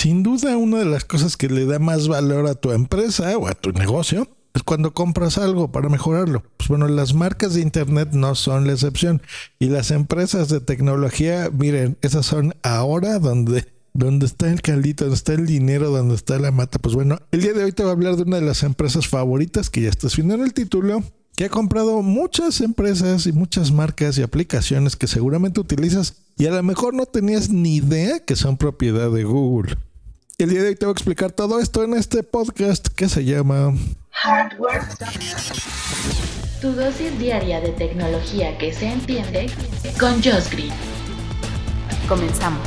Sin duda, una de las cosas que le da más valor a tu empresa o a tu negocio es cuando compras algo para mejorarlo. Pues bueno, las marcas de internet no son la excepción y las empresas de tecnología, miren, esas son ahora donde donde está el caldito, donde está el dinero, donde está la mata. Pues bueno, el día de hoy te voy a hablar de una de las empresas favoritas que ya estás viendo en el título, que ha comprado muchas empresas y muchas marcas y aplicaciones que seguramente utilizas y a lo mejor no tenías ni idea que son propiedad de Google. El día de hoy te voy a explicar todo esto en este podcast que se llama Hardware. Tu dosis diaria de tecnología que se entiende con Josh Green. Comenzamos.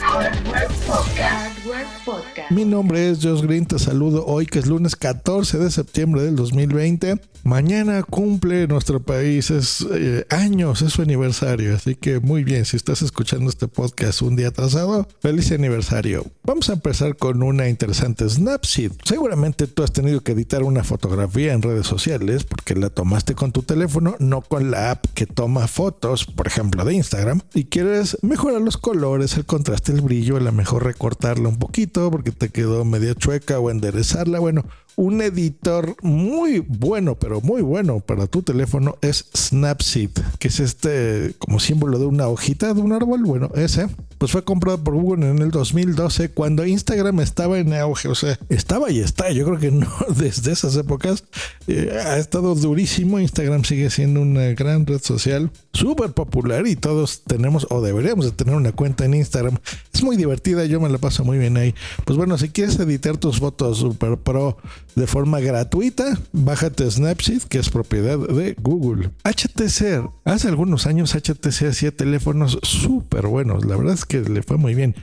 Hardware Podcast. Hardware Podcast. Mi nombre es Josh Green, te saludo hoy que es lunes 14 de septiembre del 2020. Mañana cumple nuestro país, es eh, años, es su aniversario, así que muy bien, si estás escuchando este podcast un día atrasado, feliz aniversario. Vamos a empezar con una interesante Snapseed. Seguramente tú has tenido que editar una fotografía en redes sociales porque la tomaste con tu teléfono, no con la app que toma fotos, por ejemplo de Instagram, y quieres mejorar los colores, el contraste, el brillo, a lo mejor recortarla un poquito porque te quedó media chueca o enderezarla. Bueno, un editor muy bueno, pero muy bueno para tu teléfono es Snapseed, que es este como símbolo de una hojita de un árbol. Bueno, ese pues fue comprado por Google en el 2012 cuando Instagram estaba en auge. O sea, estaba y está. Yo creo que no desde esas épocas eh, ha estado durísimo. Instagram sigue siendo una gran red social súper popular y todos tenemos o deberíamos de tener una cuenta en Instagram. Es muy divertida. Yo me la paso muy bien ahí. Pues bueno, si quieres editar tus fotos super pro de forma gratuita, bájate Snapseed, que es propiedad de Google. HTC, hace algunos años HTC hacía teléfonos súper buenos, la verdad es que le fue muy bien.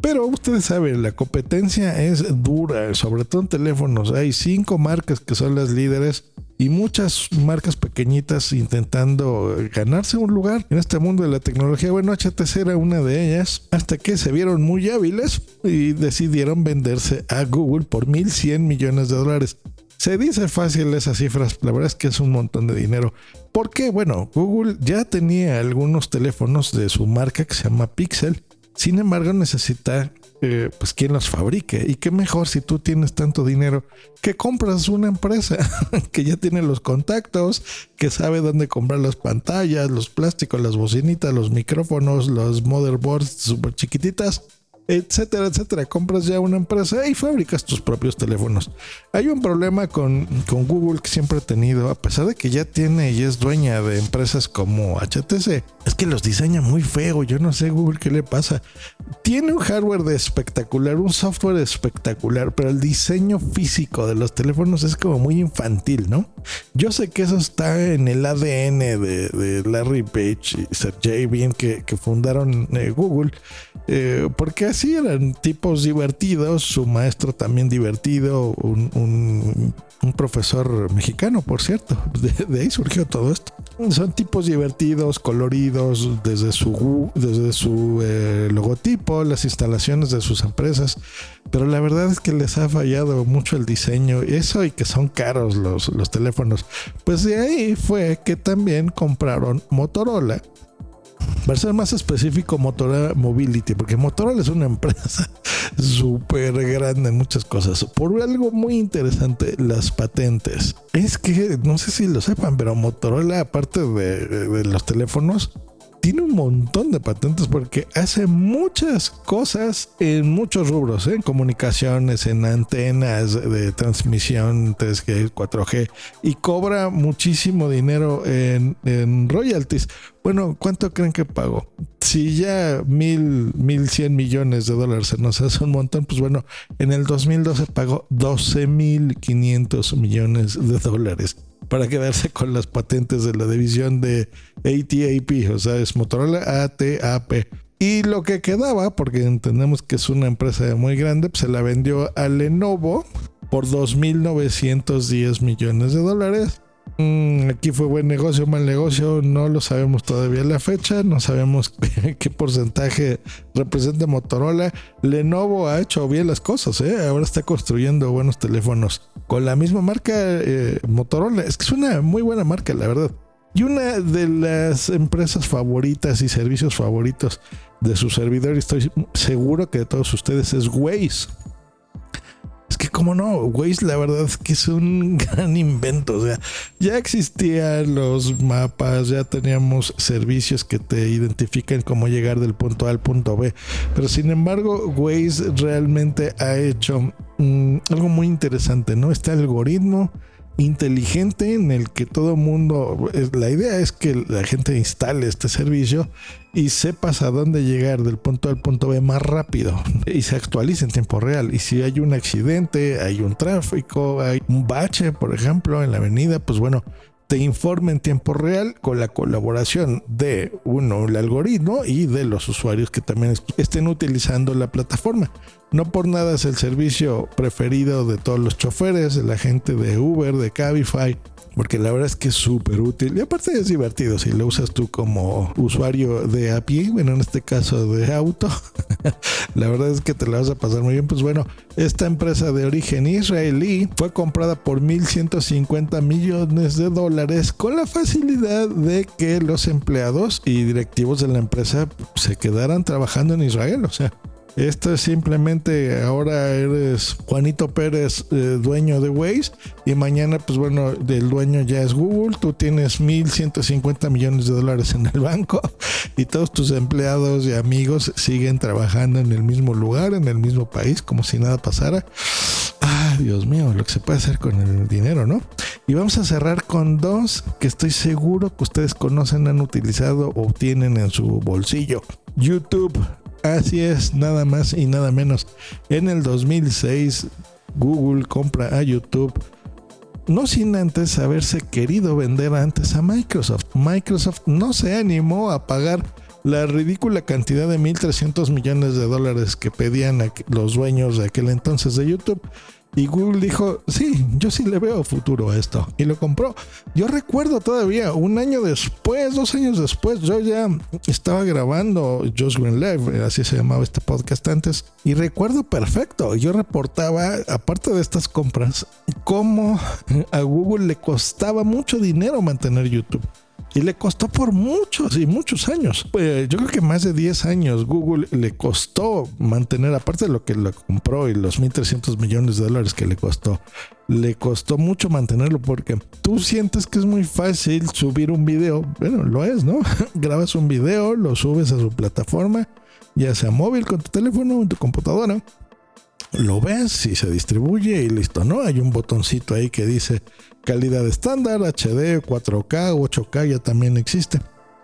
Pero ustedes saben, la competencia es dura, sobre todo en teléfonos. Hay cinco marcas que son las líderes y muchas marcas pequeñitas intentando ganarse un lugar en este mundo de la tecnología. Bueno, HTC era una de ellas hasta que se vieron muy hábiles y decidieron venderse a Google por 1.100 millones de dólares. Se dice fácil esas cifras, la verdad es que es un montón de dinero. Porque, bueno, Google ya tenía algunos teléfonos de su marca que se llama Pixel. Sin embargo, necesita eh, pues quien los fabrique. Y qué mejor si tú tienes tanto dinero que compras una empresa que ya tiene los contactos, que sabe dónde comprar las pantallas, los plásticos, las bocinitas, los micrófonos, los motherboards súper chiquititas etcétera, etcétera. Compras ya una empresa y fabricas tus propios teléfonos. Hay un problema con, con, Google que siempre ha tenido, a pesar de que ya tiene y es dueña de empresas como HTC, es que los diseña muy feo. Yo no sé Google qué le pasa. Tiene un hardware espectacular, un software espectacular, pero el diseño físico de los teléfonos es como muy infantil, ¿no? Yo sé que eso está en el ADN de, Larry Page y Sergey Brin que, que fundaron eh, Google, eh, porque así eran tipos divertidos, su maestro también divertido, un, profesor mexicano, por cierto, de, ahí surgió todo esto. Son tipos divertidos, coloridos, desde su, desde su eh, logotipo, las instalaciones de sus empresas, pero la verdad es que les ha fallado mucho el diseño, eso y que son caros los, los teléfonos. Pues de ahí fue que también compraron Motorola para ser más específico, Motorola Mobility, porque Motorola es una empresa súper grande en muchas cosas. Por algo muy interesante, las patentes. Es que, no sé si lo sepan, pero Motorola, aparte de, de los teléfonos, tiene un montón de patentes porque hace muchas cosas en muchos rubros, ¿eh? en comunicaciones, en antenas de transmisión 3G, 4G y cobra muchísimo dinero en, en royalties. Bueno, ¿cuánto creen que pagó? Si ya mil, mil cien millones de dólares se nos hace un montón, pues bueno, en el 2012 pagó 12 mil 500 millones de dólares para quedarse con las patentes de la división de ATAP, o sea, es Motorola ATAP. Y lo que quedaba, porque entendemos que es una empresa muy grande, pues se la vendió a Lenovo por 2.910 millones de dólares. Mm, aquí fue buen negocio, mal negocio, no lo sabemos todavía la fecha, no sabemos qué porcentaje representa Motorola. Lenovo ha hecho bien las cosas, ¿eh? ahora está construyendo buenos teléfonos con la misma marca eh, Motorola. Es que es una muy buena marca, la verdad. Y una de las empresas favoritas y servicios favoritos de su servidor, estoy seguro que de todos ustedes, es Waze. Es que, como no, Waze, la verdad es que es un gran invento. O sea, ya existían los mapas, ya teníamos servicios que te identifican cómo llegar del punto A al punto B. Pero sin embargo, Waze realmente ha hecho mm, algo muy interesante, ¿no? Este algoritmo inteligente en el que todo mundo, la idea es que la gente instale este servicio y sepas a dónde llegar del punto A al punto B más rápido y se actualice en tiempo real. Y si hay un accidente, hay un tráfico, hay un bache, por ejemplo, en la avenida, pues bueno, te informe en tiempo real con la colaboración de uno, el algoritmo y de los usuarios que también estén utilizando la plataforma. No por nada es el servicio preferido de todos los choferes, de la gente de Uber, de Cabify, porque la verdad es que es súper útil y aparte es divertido si lo usas tú como usuario de a pie, bueno, en este caso de auto, la verdad es que te la vas a pasar muy bien. Pues bueno, esta empresa de origen israelí fue comprada por 1.150 millones de dólares con la facilidad de que los empleados y directivos de la empresa se quedaran trabajando en Israel, o sea, esto es simplemente ahora eres Juanito Pérez, eh, dueño de Waze, y mañana, pues bueno, el dueño ya es Google. Tú tienes 1.150 millones de dólares en el banco y todos tus empleados y amigos siguen trabajando en el mismo lugar, en el mismo país, como si nada pasara. Ah, Dios mío, lo que se puede hacer con el dinero, ¿no? Y vamos a cerrar con dos que estoy seguro que ustedes conocen, han utilizado o tienen en su bolsillo. YouTube Así es, nada más y nada menos. En el 2006, Google compra a YouTube, no sin antes haberse querido vender antes a Microsoft. Microsoft no se animó a pagar la ridícula cantidad de 1.300 millones de dólares que pedían los dueños de aquel entonces de YouTube y Google dijo, sí, yo sí le veo futuro a esto. Y lo compró. Yo recuerdo todavía, un año después, dos años después, yo ya estaba grabando Just Green Live, así se llamaba este podcast antes. Y recuerdo perfecto, yo reportaba, aparte de estas compras, cómo a Google le costaba mucho dinero mantener YouTube. Y le costó por muchos y muchos años. Pues yo creo que más de 10 años Google le costó mantener, aparte de lo que lo compró y los 1.300 millones de dólares que le costó, le costó mucho mantenerlo porque tú sientes que es muy fácil subir un video. Bueno, lo es, ¿no? Grabas un video, lo subes a su plataforma, ya sea móvil con tu teléfono o en tu computadora lo ves y se distribuye y listo, ¿no? Hay un botoncito ahí que dice calidad estándar, HD, 4K, 8K ya también existe.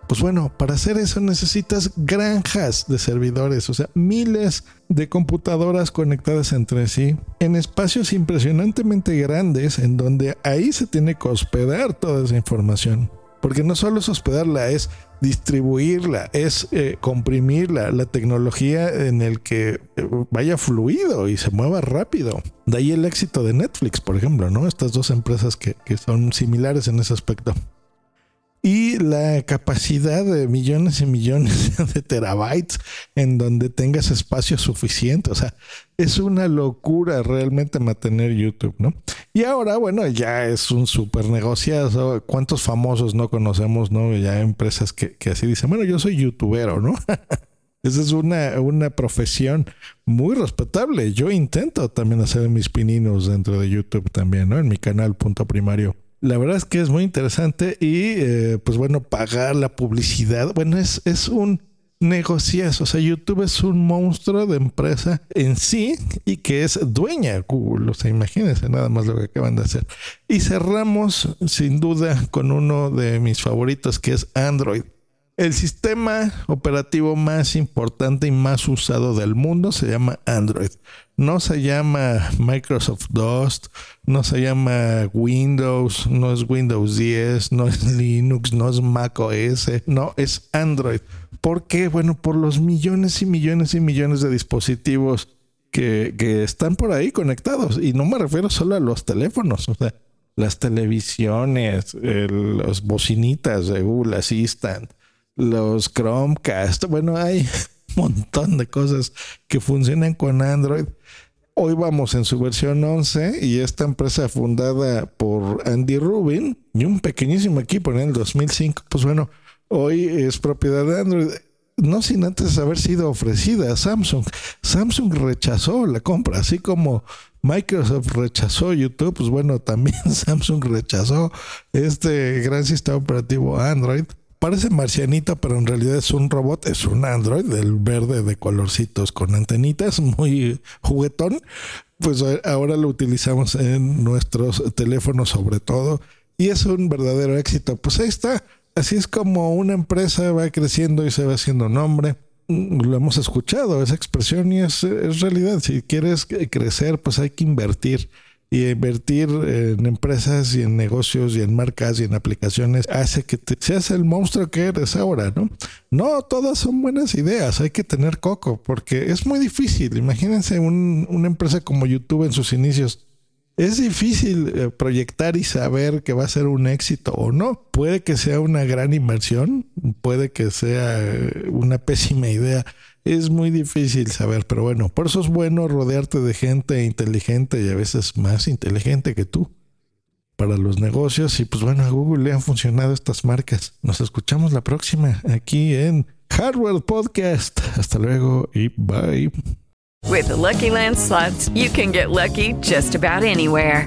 Pues bueno, para hacer eso necesitas granjas de servidores, o sea, miles de computadoras conectadas entre sí en espacios impresionantemente grandes en donde ahí se tiene que hospedar toda esa información. Porque no solo es hospedarla, es distribuirla, es eh, comprimirla, la tecnología en el que eh, vaya fluido y se mueva rápido. De ahí el éxito de Netflix, por ejemplo, ¿no? Estas dos empresas que, que son similares en ese aspecto y la capacidad de millones y millones de terabytes en donde tengas espacio suficiente. O sea, es una locura realmente mantener YouTube, ¿no? Y ahora, bueno, ya es un súper negociado. ¿Cuántos famosos no conocemos, no? Ya empresas que, que así dicen, bueno, yo soy youtubero, ¿no? Esa es una, una profesión muy respetable. Yo intento también hacer mis pininos dentro de YouTube también, ¿no? En mi canal punto primario la verdad es que es muy interesante y eh, pues bueno, pagar la publicidad, bueno, es, es un negociazo, o sea, YouTube es un monstruo de empresa en sí y que es dueña Google, o sea, imagínense nada más lo que acaban de hacer. Y cerramos sin duda con uno de mis favoritos que es Android. El sistema operativo más importante y más usado del mundo se llama Android. No se llama Microsoft Dust, no se llama Windows, no es Windows 10, no es Linux, no es Mac OS, no, es Android. ¿Por qué? Bueno, por los millones y millones y millones de dispositivos que, están por ahí conectados. Y no me refiero solo a los teléfonos, o sea, las televisiones, los bocinitas de Google Assistant, los Chromecast. Bueno, hay un montón de cosas que funcionan con Android. Hoy vamos en su versión 11 y esta empresa fundada por Andy Rubin y un pequeñísimo equipo en el 2005, pues bueno, hoy es propiedad de Android. No sin antes haber sido ofrecida a Samsung. Samsung rechazó la compra, así como Microsoft rechazó YouTube, pues bueno, también Samsung rechazó este gran sistema operativo Android. Parece marcianito, pero en realidad es un robot, es un Android del verde de colorcitos con antenitas, muy juguetón. Pues ahora lo utilizamos en nuestros teléfonos sobre todo y es un verdadero éxito. Pues ahí está. Así es como una empresa va creciendo y se va haciendo nombre lo hemos escuchado, esa expresión y es, realidad. Si quieres crecer, pues hay que invertir. Y invertir en empresas y en negocios y en marcas y en aplicaciones hace que te seas el monstruo que eres ahora, ¿no? No, todas son buenas ideas, hay que tener coco, porque es muy difícil. Imagínense una empresa como YouTube en sus inicios es difícil eh, proyectar y saber que va a ser un éxito o no. Puede que sea una gran inversión, puede que sea eh, una pésima idea. Es muy difícil saber, pero bueno, por eso es bueno rodearte de gente inteligente y a veces más inteligente que tú para los negocios. Y pues bueno, a Google le han funcionado estas marcas. Nos escuchamos la próxima aquí en Hardware Podcast. Hasta luego y bye. With the Lucky Land slots, you can get lucky just about anywhere.